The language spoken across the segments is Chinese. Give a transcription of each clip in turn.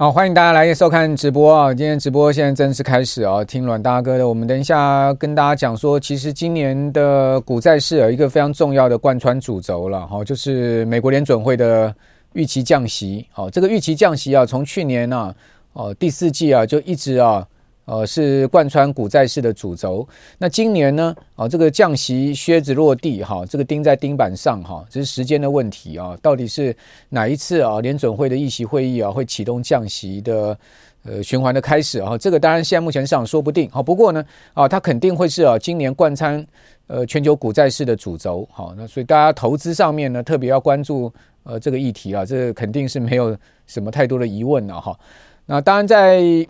好，欢迎大家来收看直播啊！今天直播现在正式开始啊！听阮大哥的，我们等一下跟大家讲说，其实今年的股债市有一个非常重要的贯穿主轴了哈，就是美国联准会的预期降息。好，这个预期降息啊，从去年啊，哦第四季啊就一直啊。呃，是贯穿股债市的主轴。那今年呢？啊，这个降息靴子落地哈，这个钉在钉板上哈，这是时间的问题啊。到底是哪一次啊？联准会的议息会议啊，会启动降息的呃循环的开始啊？这个当然现在目前市场说不定。好，不过呢，啊，它肯定会是啊，今年贯穿呃全球股债市的主轴。好，那所以大家投资上面呢，特别要关注呃这个议题啊，这肯定是没有什么太多的疑问了哈。那当然在。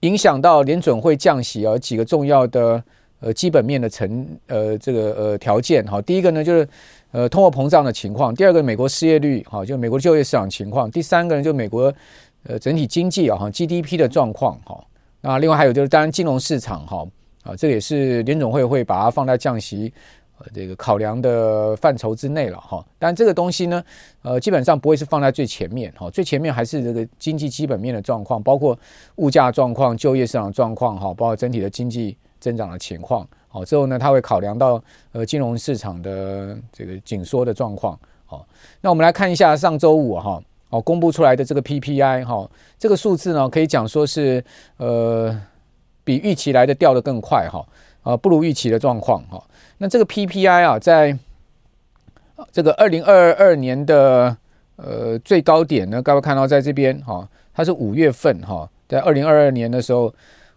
影响到联准会降息啊，几个重要的呃基本面的成呃这个呃条件哈。第一个呢就是呃通货膨胀的情况，第二个美国失业率哈，就美国就业市场情况，第三个呢就美国呃整体经济啊 GDP 的状况哈。那另外还有就是当然金融市场哈啊，这也是联准会会把它放在降息。这个考量的范畴之内了哈，但这个东西呢，呃，基本上不会是放在最前面哈，最前面还是这个经济基本面的状况，包括物价状况、就业市场状况哈，包括整体的经济增长的情况。好，之后呢，它会考量到呃金融市场的这个紧缩的状况。好，那我们来看一下上周五哈，哦，公布出来的这个 PPI 哈，这个数字呢，可以讲说是呃比预期来的掉得更快哈，啊，不如预期的状况哈。那这个 PPI 啊，在这个二零二二年的呃最高点呢，各位看到在这边哈，它是五月份哈，在二零二二年的时候，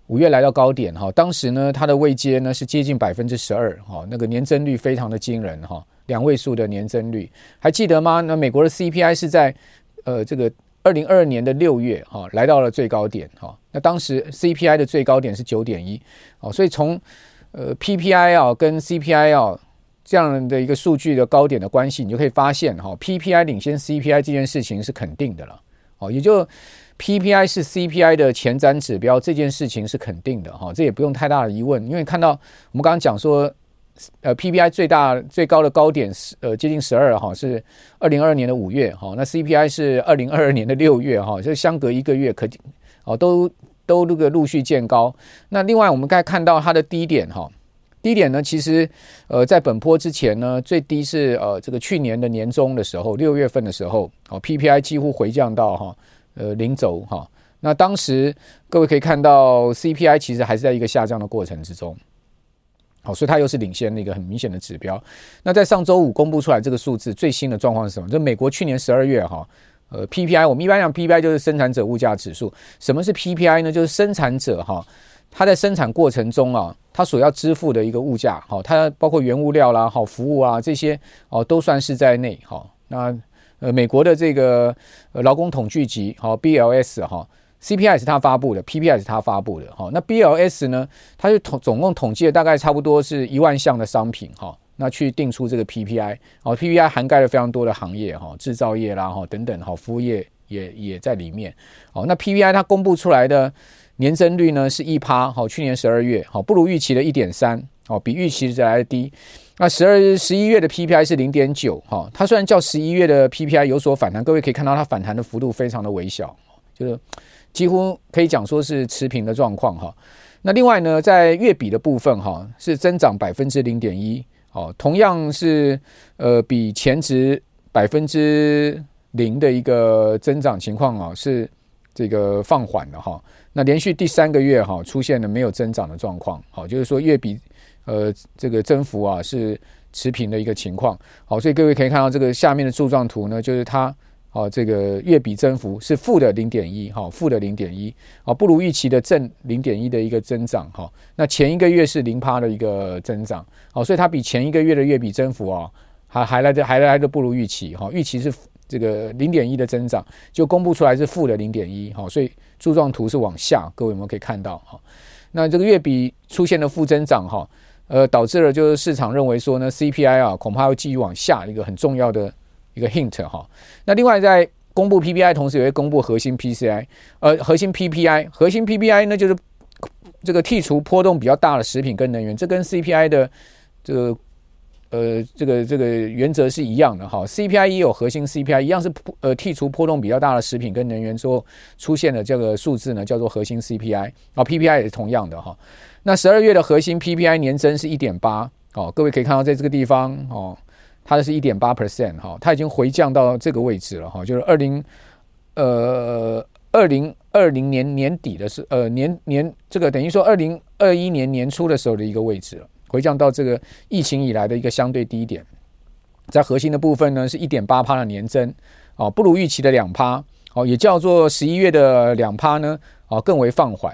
五月来到高点哈，当时呢它的位阶呢是接近百分之十二哈，那个年增率非常的惊人哈，两位数的年增率，还记得吗？那美国的 CPI 是在呃这个二零二二年的六月哈来到了最高点哈，那当时 CPI 的最高点是九点一哦，所以从呃，PPI 啊跟 CPI 啊这样的一个数据的高点的关系，你就可以发现哈，PPI 领先 CPI 这件事情是肯定的了。哦，也就 PPI 是 CPI 的前瞻指标这件事情是肯定的哈，这也不用太大的疑问，因为看到我们刚刚讲说，呃，PPI 最大最高的高点是呃接近十二哈，是二零二二年的五月哈，那 CPI 是二零二二年的六月哈，就相隔一个月可哦都。都这个陆续见高。那另外，我们该看到它的低点哈，低点呢，其实呃，在本波之前呢，最低是呃这个去年的年中的时候，六月份的时候，哦，PPI 几乎回降到哈呃零轴哈。那当时各位可以看到，CPI 其实还是在一个下降的过程之中。好，所以它又是领先的一个很明显的指标。那在上周五公布出来这个数字，最新的状况是什么？就美国去年十二月哈。呃，PPI 我们一般讲 PPI 就是生产者物价指数。什么是 PPI 呢？就是生产者哈，它在生产过程中啊，它所要支付的一个物价，哈，它包括原物料啦、好服务啊这些哦，都算是在内。哈，那呃，美国的这个劳工统计局，好 BLS 哈，CPI 是它发布的，PPI 是它发布的。哈，那 BLS 呢，它就统总共统计了大概差不多是一万项的商品，哈。那去定出这个 PPI 哦，PPI 涵盖了非常多的行业哈，制造业啦哈等等哈，服务业也也在里面哦。那 PPI 它公布出来的年增率呢是一趴，好，去年十二月好不如预期的一点三，哦，比预期的来的低。那十二十一月的 PPI 是零点九哈，它虽然较十一月的 PPI 有所反弹，各位可以看到它反弹的幅度非常的微小，就是几乎可以讲说是持平的状况哈。那另外呢，在月比的部分哈是增长百分之零点一。哦，同样是呃，比前值百分之零的一个增长情况啊，是这个放缓的哈。那连续第三个月哈，出现了没有增长的状况。好，就是说月比呃这个增幅啊是持平的一个情况。好，所以各位可以看到这个下面的柱状图呢，就是它。好，这个月比增幅是负的零点一，哈，负的零点一，啊，不如预期的正零点一的一个增长，哈，那前一个月是零趴的一个增长，好，所以它比前一个月的月比增幅啊，还还来的还来的不如预期，哈，预期是这个零点一的增长，就公布出来是负的零点一，哈，所以柱状图是往下，各位有没有可以看到，哈，那这个月比出现了负增长，哈，呃，导致了就是市场认为说呢，CPI 啊，恐怕要继续往下，一个很重要的。一个 hint 哈，那另外在公布 PPI 同时也会公布核心 PCI，呃，核心 PPI，核心 PPI 呢就是这个剔除波动比较大的食品跟能源，这跟 CPI 的这个呃这个这个原则是一样的哈，CPI 也有核心 CPI 一样是呃剔除波动比较大的食品跟能源之后出现的这个数字呢叫做核心 CPI 啊，PPI 也是同样的哈，那十二月的核心 PPI 年增是一点八，哦，各位可以看到在这个地方哦。它是一点八 percent 哈，它已经回降到这个位置了哈，就是二零呃二零二零年年底的是呃年年这个等于说二零二一年年初的时候的一个位置了，回降到这个疫情以来的一个相对低点，在核心的部分呢是一点八趴的年增哦，不如预期的两趴哦，也叫做十一月的两趴呢哦更为放缓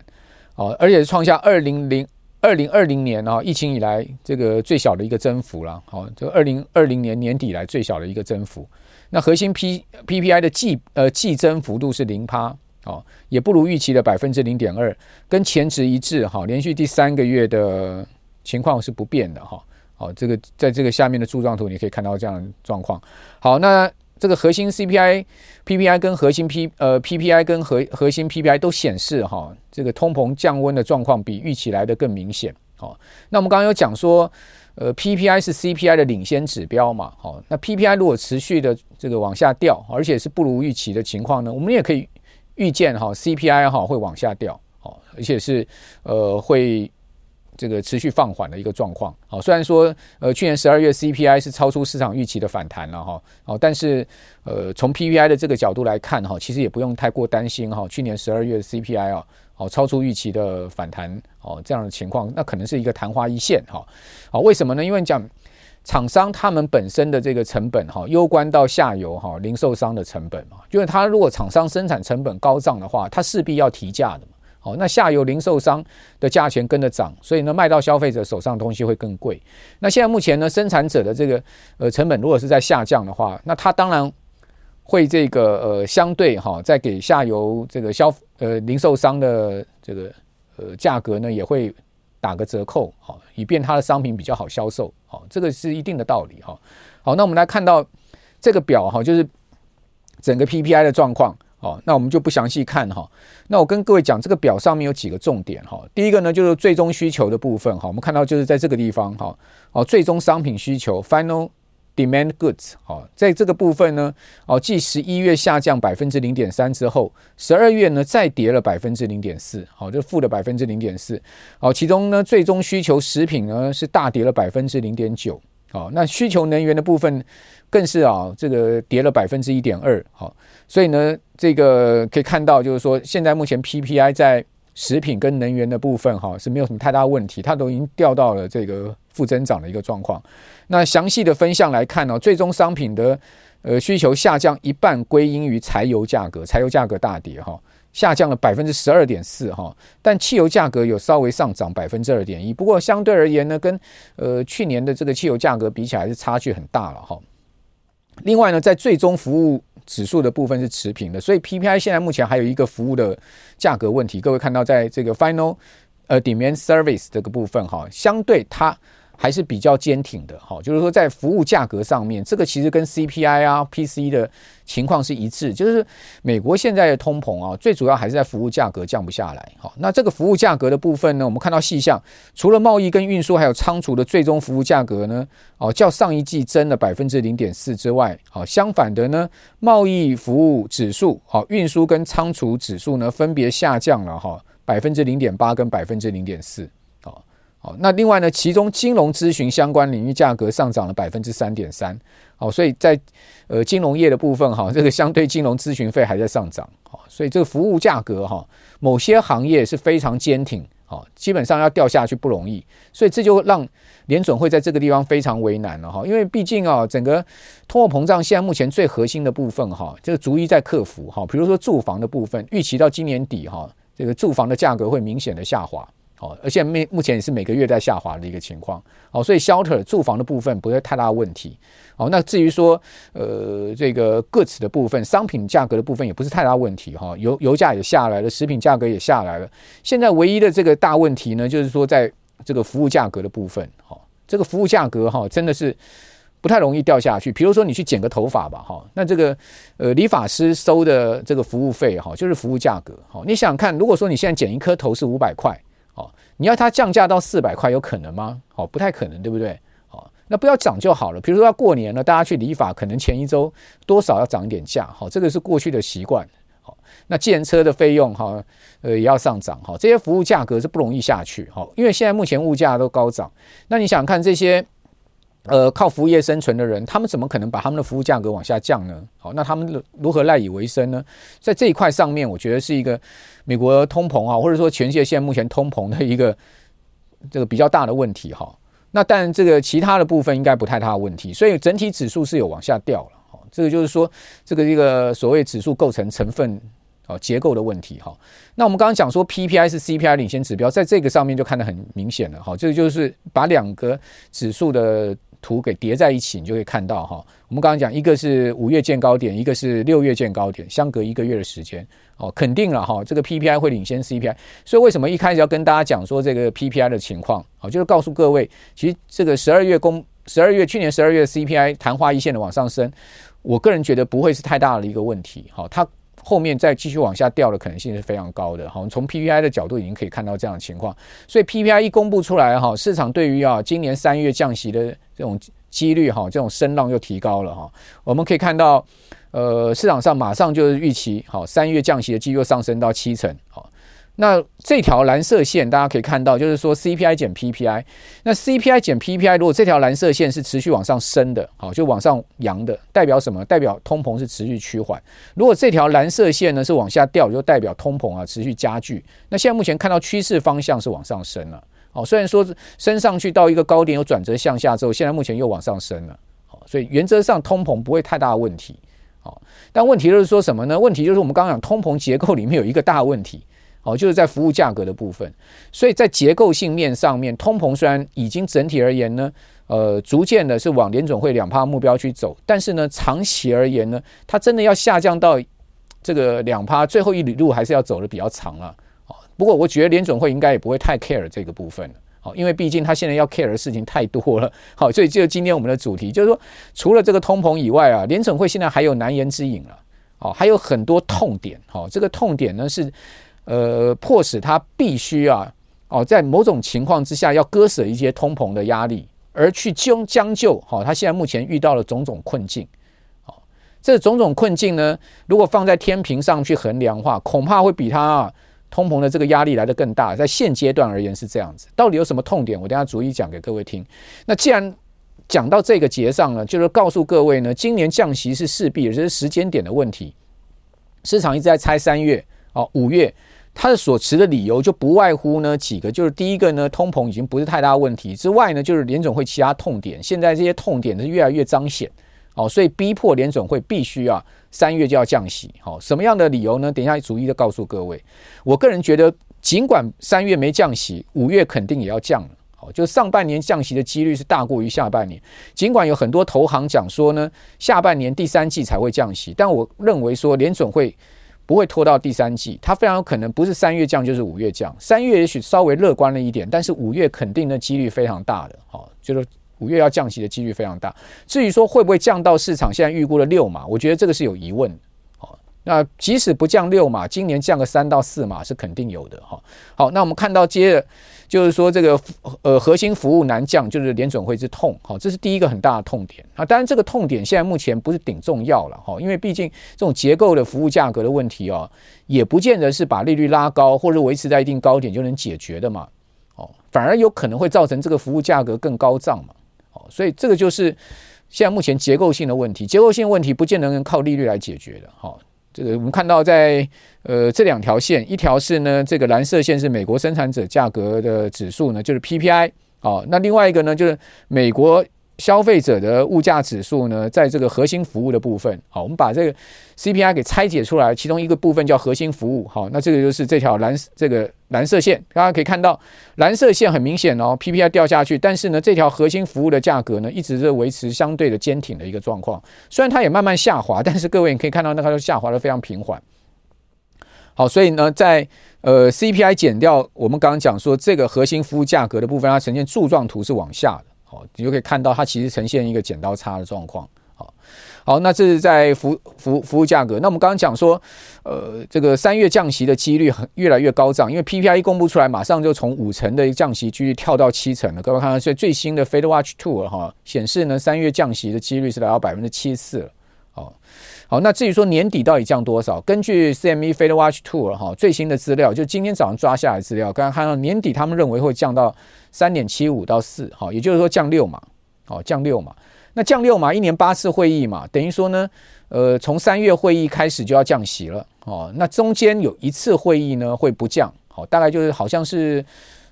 哦，而且创下二零零。二零二零年啊，疫情以来这个最小的一个增幅了。好，就二零二零年年底来最小的一个增幅。那核心 P PPI 的季呃季增幅度是零趴，哦，也不如预期的百分之零点二，跟前值一致哈，连续第三个月的情况是不变的哈。好，这个在这个下面的柱状图你可以看到这样的状况。好，那。这个核心 CPI、PPI 跟核心 P 呃 PPI 跟核核心 PPI 都显示哈，这个通膨降温的状况比预期来的更明显。好，那我们刚刚有讲说，呃 PPI 是 CPI 的领先指标嘛。好，那 PPI 如果持续的这个往下掉，而且是不如预期的情况呢，我们也可以预见哈 CPI 哈会往下掉。好，而且是呃会。这个持续放缓的一个状况，好，虽然说呃去年十二月 CPI 是超出市场预期的反弹了哈，好，但是呃从 PPI 的这个角度来看哈，其实也不用太过担心哈，去年十二月 CPI 啊，好超出预期的反弹哦这样的情况，那可能是一个昙花一现哈，好，为什么呢？因为讲厂商他们本身的这个成本哈，攸关到下游哈零售商的成本嘛，因为他如果厂商生产成本高涨的话，他势必要提价的嘛。哦，那下游零售商的价钱跟着涨，所以呢，卖到消费者手上的东西会更贵。那现在目前呢，生产者的这个呃成本如果是在下降的话，那他当然会这个呃相对哈，在给下游这个消呃零售商的这个呃价格呢，也会打个折扣，好，以便他的商品比较好销售。好，这个是一定的道理哈。好，那我们来看到这个表哈，就是整个 PPI 的状况。哦，那我们就不详细看哈。那我跟各位讲，这个表上面有几个重点哈。第一个呢，就是最终需求的部分哈。我们看到就是在这个地方哈。哦，最终商品需求 （Final Demand Goods） 哦，在这个部分呢，哦，继十一月下降百分之零点三之后，十二月呢再跌了百分之零点四，好，就负的百分之零点四。哦，其中呢，最终需求食品呢是大跌了百分之零点九。哦，那需求能源的部分更是啊，这个跌了百分之一点二。好，所以呢，这个可以看到，就是说，现在目前 PPI 在食品跟能源的部分哈是没有什么太大问题，它都已经掉到了这个负增长的一个状况。那详细的分项来看呢，最终商品的呃需求下降一半归因于柴油价格，柴油价格大跌哈。下降了百分之十二点四哈，但汽油价格有稍微上涨百分之二点一，不过相对而言呢，跟呃去年的这个汽油价格比起来是差距很大了哈。另外呢，在最终服务指数的部分是持平的，所以 PPI 现在目前还有一个服务的价格问题。各位看到，在这个 Final 呃 Demand Service 这个部分哈，相对它。还是比较坚挺的，哈，就是说在服务价格上面，这个其实跟 CPI 啊、PC 的情况是一致，就是美国现在的通膨啊，最主要还是在服务价格降不下来，好，那这个服务价格的部分呢，我们看到细项，除了贸易跟运输还有仓储的最终服务价格呢，哦，较上一季增了百分之零点四之外，好，相反的呢，贸易服务指数，好，运输跟仓储指数呢，分别下降了哈，百分之零点八跟百分之零点四。好，那另外呢，其中金融咨询相关领域价格上涨了百分之三点三。好，所以在呃金融业的部分哈，这个相对金融咨询费还在上涨。好，所以这个服务价格哈，某些行业是非常坚挺。好，基本上要掉下去不容易。所以这就让联准会在这个地方非常为难了哈，因为毕竟啊，整个通货膨胀现在目前最核心的部分哈，这个逐一在克服哈，比如说住房的部分，预期到今年底哈，这个住房的价格会明显的下滑。哦，而且目目前也是每个月在下滑的一个情况，哦，所以 shelter 住房的部分不会太大问题，哦，那至于说呃这个 goods 的部分，商品价格的部分也不是太大问题，哈，油油价也下来了，食品价格也下来了，现在唯一的这个大问题呢，就是说在这个服务价格的部分，哈，这个服务价格哈真的是不太容易掉下去，比如说你去剪个头发吧，哈，那这个呃理发师收的这个服务费哈，就是服务价格，哈，你想想看，如果说你现在剪一颗头是五百块。你要它降价到四百块，有可能吗？哦，不太可能，对不对？哦，那不要涨就好了。比如说要过年了，大家去理发，可能前一周多少要涨一点价。好，这个是过去的习惯。好，那建车的费用哈，呃，也要上涨。好，这些服务价格是不容易下去。好，因为现在目前物价都高涨。那你想看这些？呃，靠服务业生存的人，他们怎么可能把他们的服务价格往下降呢？好，那他们如何赖以为生呢？在这一块上面，我觉得是一个美国通膨啊，或者说全世界现在目前通膨的一个这个比较大的问题哈。那但这个其他的部分应该不太大的问题，所以整体指数是有往下掉了。好，这个就是说这个一个所谓指数构成成分啊结构的问题哈。那我们刚刚讲说 PPI 是 CPI 领先指标，在这个上面就看得很明显了。哈，这个就是把两个指数的。图给叠在一起，你就可以看到哈。我们刚刚讲，一个是五月见高点，一个是六月见高点，相隔一个月的时间哦，肯定了哈。这个 PPI 会领先 CPI，所以为什么一开始要跟大家讲说这个 PPI 的情况啊？就是告诉各位，其实这个十二月公十二月去年十二月 CPI 昙花一现的往上升，我个人觉得不会是太大的一个问题。好，它。后面再继续往下掉的可能性是非常高的，好，从 PPI 的角度已经可以看到这样的情况，所以 PPI 一公布出来，哈，市场对于啊今年三月降息的这种几率，哈，这种声浪又提高了，哈，我们可以看到，呃，市场上马上就是预期，好，三月降息的几率上升到七成，好。那这条蓝色线大家可以看到，就是说 CPI 减 PPI。那 CPI 减 PPI，如果这条蓝色线是持续往上升的，好，就往上扬的，代表什么？代表通膨是持续趋缓。如果这条蓝色线呢是往下掉，就代表通膨啊持续加剧。那现在目前看到趋势方向是往上升了，好，虽然说升上去到一个高点有转折向下之后，现在目前又往上升了，好，所以原则上通膨不会太大问题，好，但问题就是说什么呢？问题就是我们刚刚讲通膨结构里面有一个大问题。哦，就是在服务价格的部分，所以在结构性面上面，通膨虽然已经整体而言呢，呃，逐渐的是往联准会两趴目标去走，但是呢，长期而言呢，它真的要下降到这个两趴，最后一里路还是要走的比较长了。不过我觉得联准会应该也不会太 care 这个部分。好，因为毕竟他现在要 care 的事情太多了。好，所以就今天我们的主题就是说，除了这个通膨以外啊，联准会现在还有难言之隐了。哦，还有很多痛点。好，这个痛点呢是。呃，迫使他必须啊，哦，在某种情况之下要割舍一些通膨的压力，而去将将就。好，他现在目前遇到了种种困境。好，这种种困境呢，如果放在天平上去衡量的话，恐怕会比他通膨的这个压力来得更大。在现阶段而言是这样子。到底有什么痛点？我等下逐一讲给各位听。那既然讲到这个节上呢，就是告诉各位呢，今年降息是势必，这是时间点的问题。市场一直在猜三月哦，五月。它的所持的理由就不外乎呢几个，就是第一个呢，通膨已经不是太大问题之外呢，就是联总会其他痛点，现在这些痛点是越来越彰显，哦，所以逼迫联准会必须啊三月就要降息，好，什么样的理由呢？等一下逐一的告诉各位。我个人觉得，尽管三月没降息，五月肯定也要降了，好，就上半年降息的几率是大过于下半年。尽管有很多投行讲说呢，下半年第三季才会降息，但我认为说联准会。不会拖到第三季，它非常有可能不是三月降就是五月降。三月也许稍微乐观了一点，但是五月肯定的几率非常大的，好，就是五月要降息的几率非常大。至于说会不会降到市场现在预估的六码，我觉得这个是有疑问的。那即使不降六码，今年降个三到四码是肯定有的。哈，好，那我们看到接着。就是说，这个呃核心服务难降，就是联准会之痛，好，这是第一个很大的痛点啊。当然，这个痛点现在目前不是顶重要了，哈，因为毕竟这种结构的服务价格的问题哦，也不见得是把利率拉高或者维持在一定高点就能解决的嘛，哦，反而有可能会造成这个服务价格更高涨嘛，所以这个就是现在目前结构性的问题，结构性问题不见得能靠利率来解决的，哈。这个我们看到在呃这两条线，一条是呢这个蓝色线是美国生产者价格的指数呢，就是 PPI 好，那另外一个呢，就是美国。消费者的物价指数呢，在这个核心服务的部分，好，我们把这个 CPI 给拆解出来，其中一个部分叫核心服务，好，那这个就是这条蓝这个蓝色线，大家可以看到，蓝色线很明显哦，PPI 掉下去，但是呢，这条核心服务的价格呢，一直是维持相对的坚挺的一个状况，虽然它也慢慢下滑，但是各位你可以看到，那它都下滑的非常平缓。好，所以呢，在呃 CPI 减掉我们刚刚讲说这个核心服务价格的部分，它呈现柱状图是往下的。好，你就可以看到它其实呈现一个剪刀差的状况。好，好，那这是在服服服务价格。那我们刚刚讲说，呃，这个三月降息的几率很越来越高涨，因为 PPI 公布出来，马上就从五成的降息几率跳到七成了。各位看看，所以最新的 FedWatch Two 哈显示呢，三月降息的几率是来到百分之七十四了。好，那至于说年底到底降多少？根据 CME FedWatch Tool 哈最新的资料，就今天早上抓下来的资料，刚刚看到年底他们认为会降到。三点七五到四，好，也就是说降六嘛，好，降六嘛。那降六嘛，一年八次会议嘛，等于说呢，呃，从三月会议开始就要降息了，哦，那中间有一次会议呢会不降，好，大概就是好像是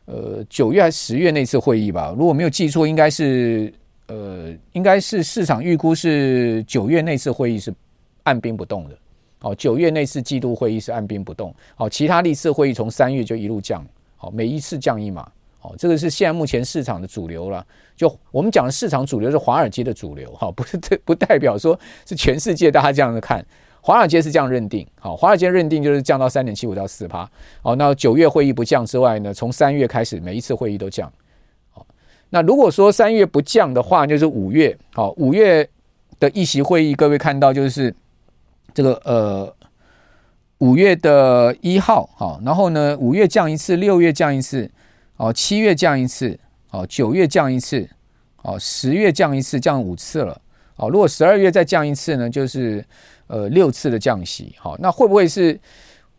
呃九月还是十月那次会议吧，如果没有记错，应该是呃应该是市场预估是九月那次会议是按兵不动的，好，九月那次季度会议是按兵不动，好，其他历次会议从三月就一路降，好，每一次降一码。哦，这个是现在目前市场的主流了。就我们讲的市场主流是华尔街的主流，哈，不是这不代表说是全世界大家这样子看。华尔街是这样认定，好，华尔街认定就是降到三点七五到四趴。好，那九月会议不降之外呢，从三月开始每一次会议都降。好，那如果说三月不降的话，就是五月。好，五月的议息会议，各位看到就是这个呃五月的一号，好，然后呢五月降一次，六月降一次。哦，七月降一次，哦，九月降一次，哦，十月降一次，降五次了。哦，如果十二月再降一次呢，就是呃六次的降息。好，那会不会是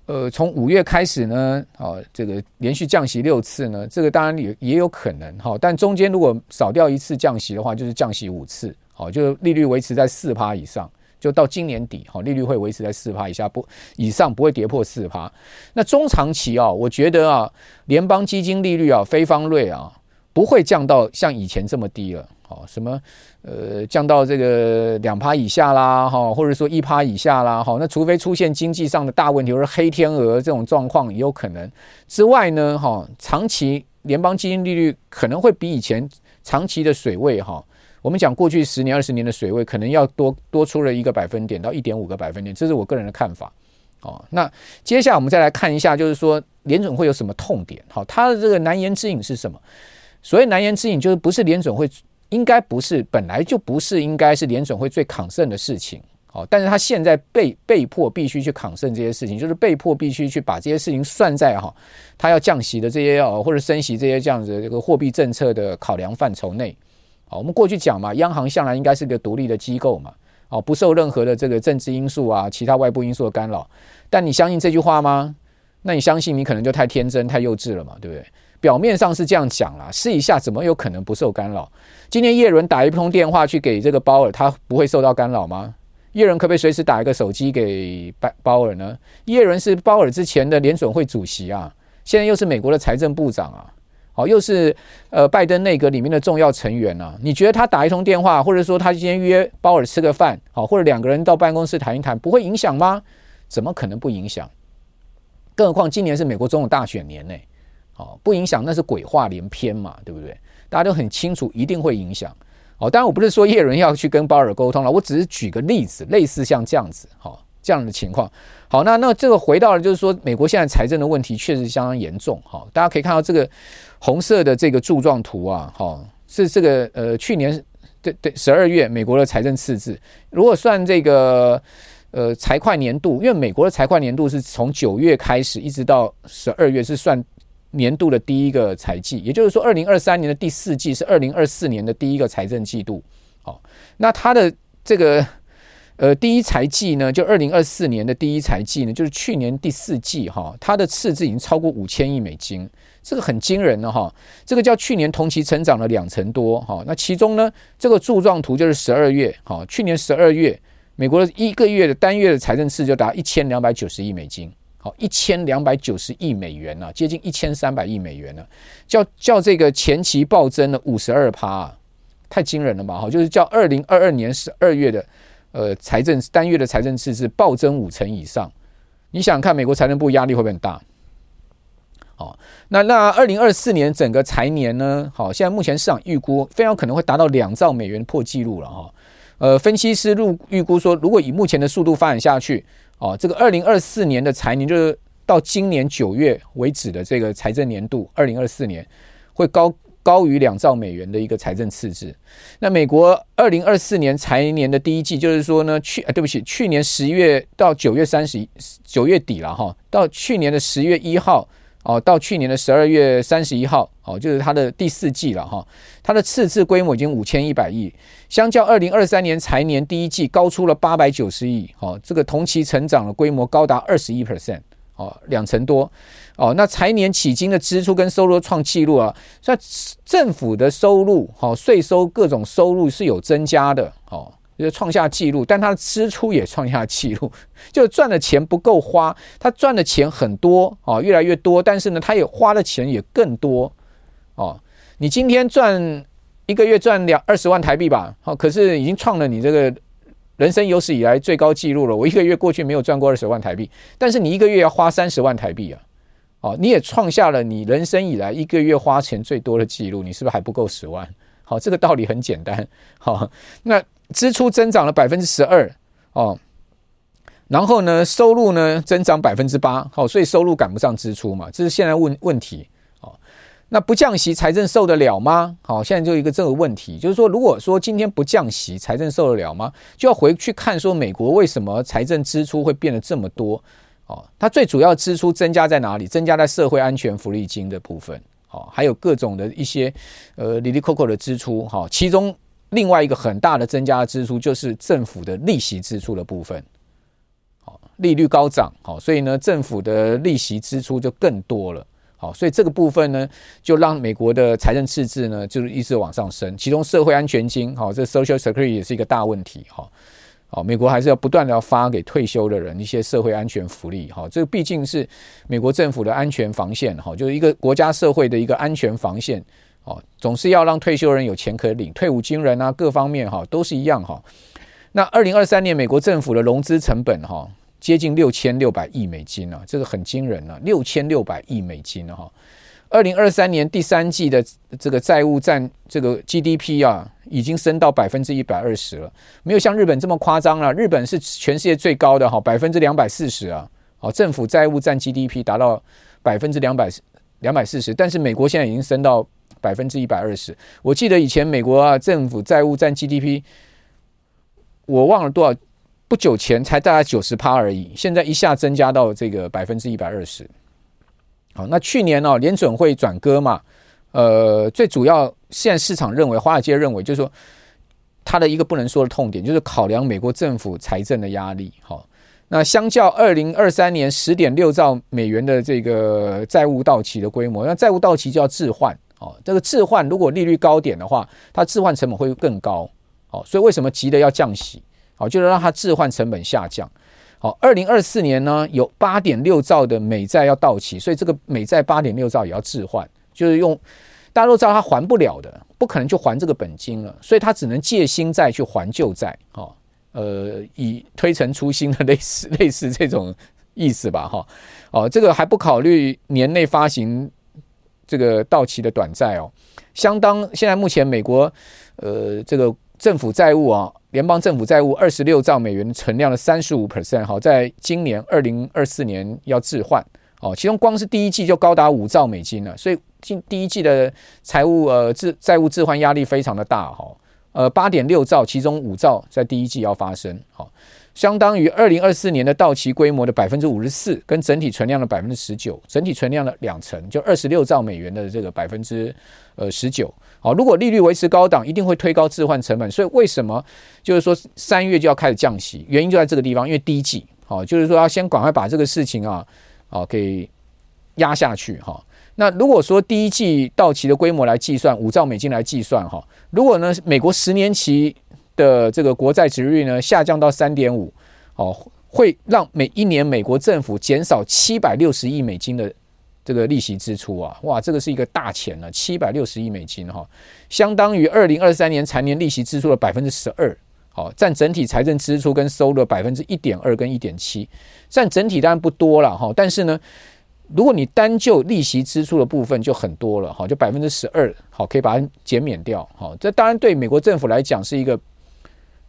呃从五月开始呢？哦，这个连续降息六次呢？这个当然也也有可能。哈，但中间如果少掉一次降息的话，就是降息五次。好，就利率维持在四趴以上。就到今年底，好，利率会维持在四趴以下，不以上不会跌破四趴。那中长期啊，我觉得啊，联邦基金利率啊，非方瑞啊，不会降到像以前这么低了。好，什么呃，降到这个两趴以下啦，哈，或者说一趴以下啦，哈，那除非出现经济上的大问题，或者黑天鹅这种状况也有可能之外呢，哈，长期联邦基金利率可能会比以前长期的水位哈。我们讲过去十年、二十年的水位，可能要多多出了一个百分点到一点五个百分点，这是我个人的看法。哦，那接下来我们再来看一下，就是说联准会有什么痛点？好，它的这个难言之隐是什么？所谓难言之隐，就是不是联准会应该不是本来就不是应该是联准会最抗胜的事情。好，但是他现在被被迫必须去抗胜这些事情，就是被迫必须去把这些事情算在哈，他要降息的这些哦，或者升息这些这样子这个货币政策的考量范畴内。好，我们过去讲嘛，央行向来应该是个独立的机构嘛，哦，不受任何的这个政治因素啊、其他外部因素的干扰。但你相信这句话吗？那你相信你可能就太天真、太幼稚了嘛，对不对？表面上是这样讲啦，试一下怎么有可能不受干扰？今天叶伦打一通电话去给这个鲍尔，他不会受到干扰吗？叶伦可不可以随时打一个手机给鲍鲍尔呢？叶伦是鲍尔之前的联准会主席啊，现在又是美国的财政部长啊。好，又是呃拜登内阁里面的重要成员啊。你觉得他打一通电话，或者说他今天约鲍尔吃个饭，好，或者两个人到办公室谈一谈，不会影响吗？怎么可能不影响？更何况今年是美国总统大选年呢？好，不影响那是鬼话连篇嘛，对不对？大家都很清楚，一定会影响。好，当然我不是说叶伦要去跟鲍尔沟通了，我只是举个例子，类似像这样子，好，这样的情况。好，那那这个回到了，就是说美国现在财政的问题确实相当严重。好，大家可以看到这个。红色的这个柱状图啊，哈，是这个呃，去年对对十二月美国的财政赤字，如果算这个呃财会年度，因为美国的财会年度是从九月开始一直到十二月，是算年度的第一个财季，也就是说，二零二三年的第四季是二零二四年的第一个财政季度。好，那它的这个呃第一财季呢，就二零二四年的第一财季呢，就是去年第四季哈，它的赤字已经超过五千亿美金。这个很惊人的哈，这个叫去年同期成长了两成多哈。那其中呢，这个柱状图就是十二月哈，去年十二月美国的一个月的单月的财政赤字就达一千两百九十亿美金。好，一千两百九十亿美元呢、啊，接近一千三百亿美元呢、啊，较较这个前期暴增了五十二趴，太惊人了吧？哈，就是较二零二二年十二月的呃财政单月的财政赤字暴增五成以上。你想想看，美国财政部压力会不会很大？好，那那二零二四年整个财年呢？好，现在目前市场预估非常可能会达到两兆美元破纪录了哈。呃，分析师预预估说，如果以目前的速度发展下去。哦，这个二零二四年的财年就是到今年九月为止的这个财政年度，二零二四年会高高于两兆美元的一个财政赤字。那美国二零二四年财年的第一季，就是说呢，去啊，对不起，去年十一月到九月三十九月底了哈，到去年的十月一号。哦，到去年的十二月三十一号，哦，就是它的第四季了哈。它的赤字规模已经五千一百亿，相较二零二三年财年第一季高出了八百九十亿，哦，这个同期成长的规模高达二十一 percent，哦，两成多，哦，那财年迄今的支出跟收入创纪录啊，在政府的收入，好，税收各种收入是有增加的，哦。就创下纪录，但他的支出也创下纪录，就赚的钱不够花，他赚的钱很多哦，越来越多，但是呢，他也花的钱也更多哦。你今天赚一个月赚两二十万台币吧，好，可是已经创了你这个人生有史以来最高纪录了。我一个月过去没有赚过二十万台币，但是你一个月要花三十万台币啊，哦，你也创下了你人生以来一个月花钱最多的纪录，你是不是还不够十万？好，这个道理很简单，好，那。支出增长了百分之十二哦，然后呢，收入呢增长百分之八，好，所以收入赶不上支出嘛，这是现在问问题哦。那不降息，财政受得了吗？好，现在就一个这个问题，就是说，如果说今天不降息，财政受得了吗？就要回去看说，美国为什么财政支出会变得这么多？哦，它最主要支出增加在哪里？增加在社会安全福利金的部分，哦，还有各种的一些呃哩哩扣扣的支出，哈，其中。另外一个很大的增加支出就是政府的利息支出的部分，好，利率高涨，好，所以呢，政府的利息支出就更多了，好，所以这个部分呢，就让美国的财政赤字呢，就是一直往上升。其中社会安全金，好，这 Social Security 也是一个大问题，哈，好，美国还是要不断的要发给退休的人一些社会安全福利，哈，这毕竟是美国政府的安全防线，哈，就是一个国家社会的一个安全防线。哦，总是要让退休人有钱可领，退伍军人啊，各方面哈都是一样哈。那二零二三年美国政府的融资成本哈接近六千六百亿美金啊，这个很惊人啊，六千六百亿美金哈。二零二三年第三季的这个债务占这个 GDP 啊，已经升到百分之一百二十了，没有像日本这么夸张了。日本是全世界最高的哈，百分之两百四十啊。哦，政府债务占 GDP 达到百分之两百两百四十，但是美国现在已经升到。百分之一百二十，我记得以前美国啊政府债务占 GDP，我忘了多少，不久前才大概九十趴而已，现在一下增加到这个百分之一百二十。好，那去年呢、哦、联准会转鸽嘛，呃，最主要现在市场认为，华尔街认为就是说，它的一个不能说的痛点就是考量美国政府财政的压力。好，那相较二零二三年十点六兆美元的这个债务到期的规模，那债务到期就要置换。哦，这个置换如果利率高点的话，它置换成本会更高。哦，所以为什么急着要降息？哦，就是让它置换成本下降。好，二零二四年呢，有八点六兆的美债要到期，所以这个美债八点六兆也要置换，就是用大家都知道它还不了的，不可能就还这个本金了，所以它只能借新债去还旧债。哦，呃，以推陈出新的类似类似这种意思吧。哈，哦，这个还不考虑年内发行。这个到期的短债哦，相当现在目前美国呃这个政府债务啊，联邦政府债务二十六兆美元存量的三十五 percent 好，在今年二零二四年要置换哦，其中光是第一季就高达五兆美金了，所以今第一季的财务呃置债务置换压力非常的大哈，呃八点六兆，其中五兆在第一季要发生好。相当于二零二四年的到期规模的百分之五十四，跟整体存量的百分之十九，整体存量的两成，就二十六兆美元的这个百分之呃十九。好，如果利率维持高档，一定会推高置换成本。所以为什么就是说三月就要开始降息？原因就在这个地方，因为第一季，好，就是说要先赶快把这个事情啊，啊给压下去哈。那如果说第一季到期的规模来计算，五兆美金来计算哈，如果呢美国十年期的这个国债殖利率呢下降到三点五，哦，会让每一年美国政府减少七百六十亿美金的这个利息支出啊！哇，这个是一个大钱了，七百六十亿美金哈，相当于二零二三年财年利息支出的百分之十二，好，占整体财政支出跟收入的百分之一点二跟一点七，占整体当然不多了哈，但是呢，如果你单就利息支出的部分就很多了哈，就百分之十二，好，可以把它减免掉，好，这当然对美国政府来讲是一个。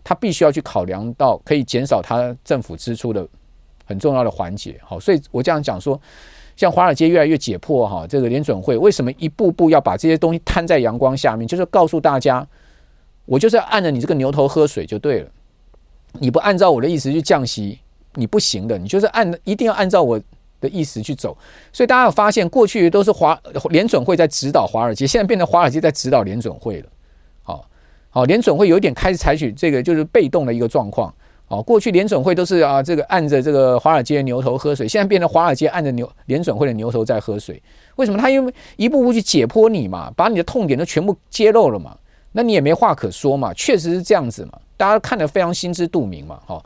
他必须要去考量到可以减少他政府支出的很重要的环节，好，所以我这样讲说，像华尔街越来越解破哈，这个联准会为什么一步步要把这些东西摊在阳光下面，就是告诉大家，我就是要按着你这个牛头喝水就对了，你不按照我的意思去降息，你不行的，你就是按一定要按照我的意思去走。所以大家有发现，过去都是华联准会在指导华尔街，现在变成华尔街在指导联准会了。哦，哦联准会有点开始采取这个就是被动的一个状况。哦，过去联准会都是啊，这个按着这个华尔街的牛头喝水，现在变成华尔街按着牛联准会的牛头在喝水。为什么？他因为一步步去解剖你嘛，把你的痛点都全部揭露了嘛，那你也没话可说嘛。确实是这样子嘛，大家看得非常心知肚明嘛。哦，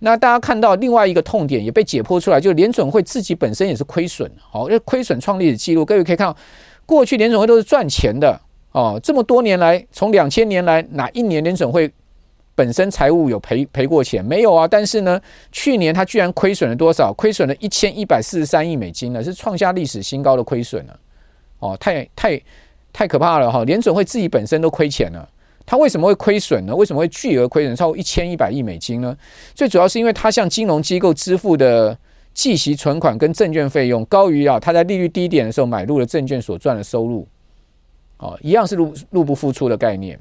那大家看到另外一个痛点也被解剖出来，就是联准会自己本身也是亏损。好，因为亏损创历史记录，各位可以看到，过去联准会都是赚钱的。哦，这么多年来，从两千年来，哪一年联准会本身财务有赔赔过钱？没有啊。但是呢，去年它居然亏损了多少？亏损了一千一百四十三亿美金呢，是创下历史新高的亏损了。哦，太太太可怕了哈！联准会自己本身都亏钱了，它为什么会亏损呢？为什么会巨额亏损超过一千一百亿美金呢？最主要是因为它向金融机构支付的计息存款跟证券费用高于啊，它在利率低点的时候买入了证券所赚的收入。哦，一样是入入不敷出的概念。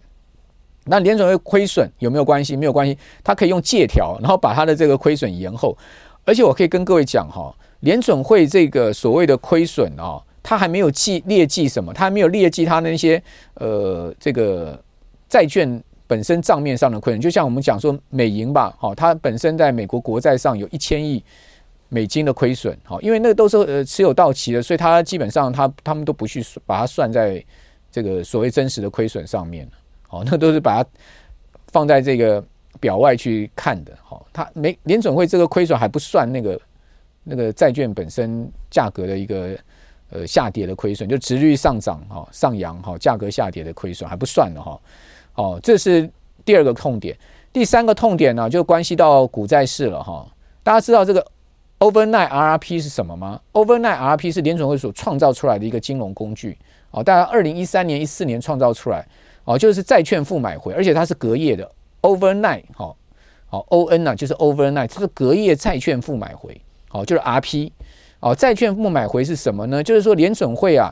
那联准会亏损有没有关系？没有关系，它可以用借条，然后把它的这个亏损延后。而且我可以跟各位讲哈，联准会这个所谓的亏损啊，它还没有记列记什么，它还没有列记它那些呃这个债券本身账面上的亏损。就像我们讲说美银吧，好，它本身在美国国债上有一千亿美金的亏损，好，因为那个都是呃持有到期的，所以它基本上它他们都不去把它算在。这个所谓真实的亏损上面，好，那都是把它放在这个表外去看的，好，它没联准会这个亏损还不算那个那个债券本身价格的一个呃下跌的亏损，就殖率上涨哈上扬哈价格下跌的亏损还不算的哈，哦，这是第二个痛点，第三个痛点呢就关系到股债市了哈，大家知道这个 overnight RRP 是什么吗？overnight RRP 是联准会所创造出来的一个金融工具。哦，大概二零一三年、一四年创造出来，哦，就是债券负买回，而且它是隔夜的，overnight，好，好，O N 呢就是 overnight，这是隔夜债券负买回，好，就是 R P，哦，债券负买回是什么呢？就是说联准会啊，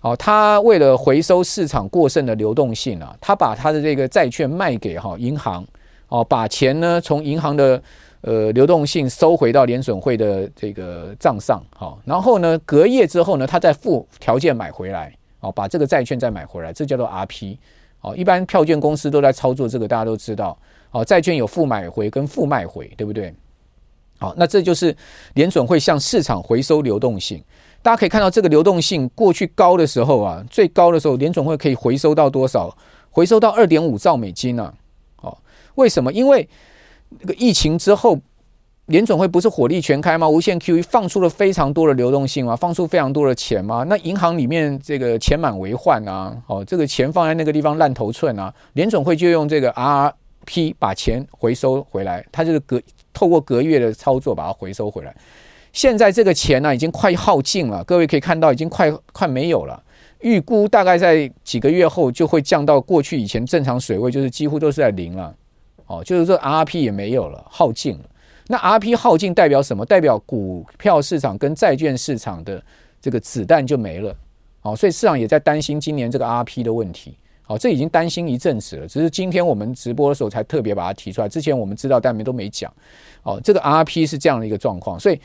哦，它为了回收市场过剩的流动性啊，它把它的这个债券卖给哈银行，哦，把钱呢从银行的呃流动性收回到联准会的这个账上，好，然后呢隔夜之后呢，它再附条件买回来。哦，把这个债券再买回来，这叫做 RP。哦，一般票券公司都在操作这个，大家都知道。哦，债券有负买回跟负卖回，对不对？好，那这就是联准会向市场回收流动性。大家可以看到，这个流动性过去高的时候啊，最高的时候，联准会可以回收到多少？回收到二点五兆美金呢？哦，为什么？因为那个疫情之后。联总会不是火力全开吗？无限 QE 放出了非常多的流动性吗？放出非常多的钱吗？那银行里面这个钱满为患啊，哦，这个钱放在那个地方烂头寸啊，联总会就用这个 RRP 把钱回收回来，它就是隔透过隔月的操作把它回收回来。现在这个钱呢、已经快耗尽了，各位可以看到已经快快没有了，预估大概在几个月后就会降到过去以前正常水位，就是几乎都是在零了，哦，就是说 RRP 也没有了，耗尽了。那 RP 耗尽代表什么？代表股票市场跟债券市场的这个子弹就没了，好，所以市场也在担心今年这个 RP 的问题，好，这已经担心一阵子了，只是今天我们直播的时候才特别把它提出来，之前我们知道但没都没讲，哦，这个 RP 是这样的一个状况，所以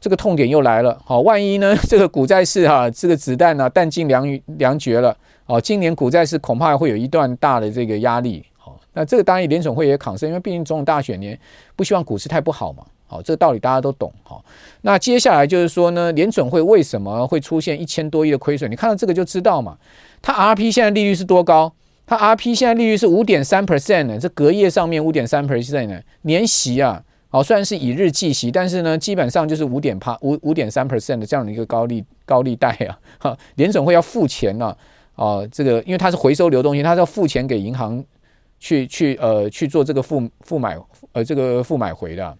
这个痛点又来了，好，万一呢 这个股债市哈这个子弹呢弹尽粮粮绝了，哦，今年股债市恐怕会有一段大的这个压力。那这个当然联准会也抗胜，因为毕竟总统大选年不希望股市太不好嘛。好，这个道理大家都懂。好，那接下来就是说呢，联准会为什么会出现一千多亿的亏损？你看到这个就知道嘛。它 RP 现在利率是多高？它 RP 现在利率是五点三 percent 呢，这隔夜上面五点三 percent 呢，年息啊，好，虽然是以日计息，但是呢，基本上就是五点八五五点三 percent 的这样的一个高利高利贷啊，哈，联准会要付钱呢，啊，啊，这个因为它是回收流动性，它是要付钱给银行去去呃去做这个付付买呃这个付买回的，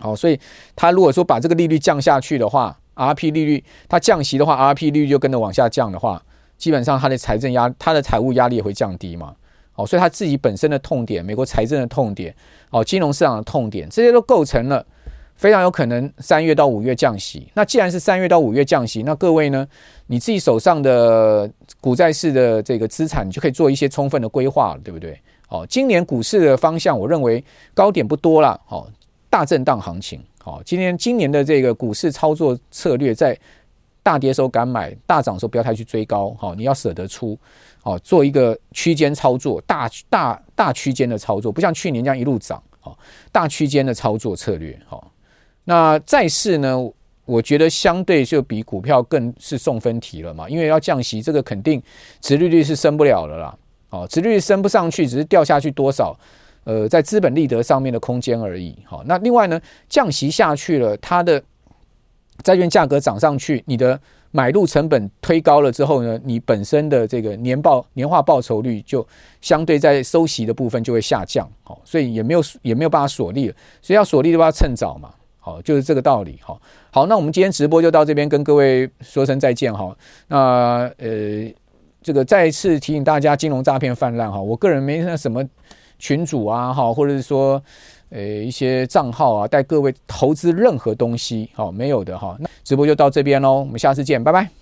好，所以他如果说把这个利率降下去的话，RP 利率它降息的话，RP 利率就跟着往下降的话，基本上它的财政压它的财务压力也会降低嘛。哦，所以他自己本身的痛点，美国财政的痛点，哦，金融市场的痛点，这些都构成了非常有可能三月到五月降息。那既然是三月到五月降息，那各位呢，你自己手上的股债市的这个资产，你就可以做一些充分的规划了，对不对？哦，今年股市的方向，我认为高点不多了，哦，大震荡行情。哦，今天今年的这个股市操作策略，在大跌时候敢买，大涨时候不要太去追高，好，你要舍得出。哦，做一个区间操作，大大大区间的操作，不像去年这样一路涨。哦，大区间的操作策略。哦，那债市呢？我觉得相对就比股票更是送分题了嘛，因为要降息，这个肯定殖利率是升不了了啦。哦，殖利率升不上去，只是掉下去多少？呃，在资本利得上面的空间而已。好，那另外呢，降息下去了，它的债券价格涨上去，你的。买入成本推高了之后呢，你本身的这个年报年化报酬率就相对在收息的部分就会下降，好，所以也没有也没有办法锁利了，所以要锁利的话趁早嘛，好，就是这个道理，哈，好，那我们今天直播就到这边跟各位说声再见，哈，那呃，这个再次提醒大家，金融诈骗泛滥，哈，我个人没那什么群主啊，哈，或者是说。呃，一些账号啊，带各位投资任何东西，好，没有的哈。那直播就到这边喽，我们下次见，拜拜。